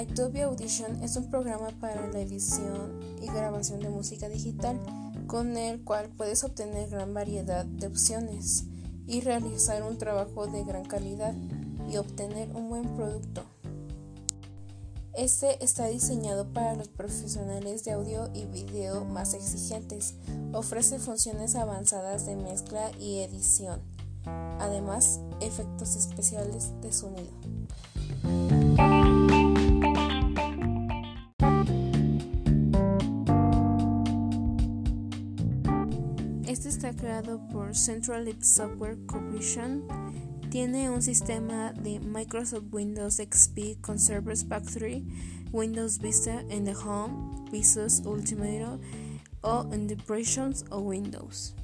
iTubi Audition es un programa para la edición y grabación de música digital con el cual puedes obtener gran variedad de opciones y realizar un trabajo de gran calidad y obtener un buen producto. Este está diseñado para los profesionales de audio y video más exigentes. Ofrece funciones avanzadas de mezcla y edición. Además, efectos especiales de sonido. Este está creado por Central Software Corporation tiene un sistema de Microsoft Windows XP con Servers 3, Windows Vista en the Home, Visuals Ultimate o Depressions o Windows.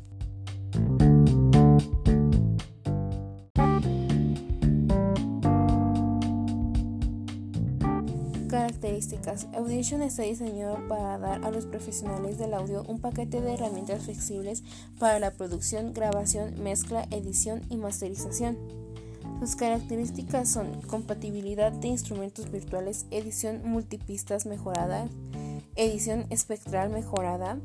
Características. Audition está diseñado para dar a los profesionales del audio un paquete de herramientas flexibles para la producción, grabación, mezcla, edición y masterización. Sus características son compatibilidad de instrumentos virtuales, edición multipistas mejorada, edición espectral mejorada,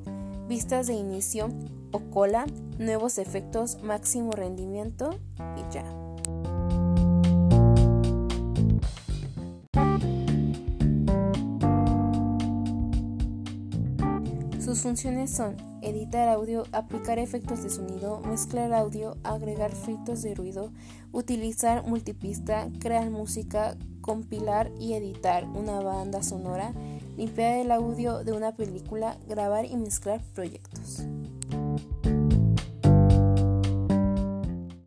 vistas de inicio o cola, nuevos efectos, máximo rendimiento y ya. Sus funciones son editar audio, aplicar efectos de sonido, mezclar audio, agregar filtros de ruido, utilizar multipista, crear música, compilar y editar una banda sonora, limpiar el audio de una película, grabar y mezclar proyectos.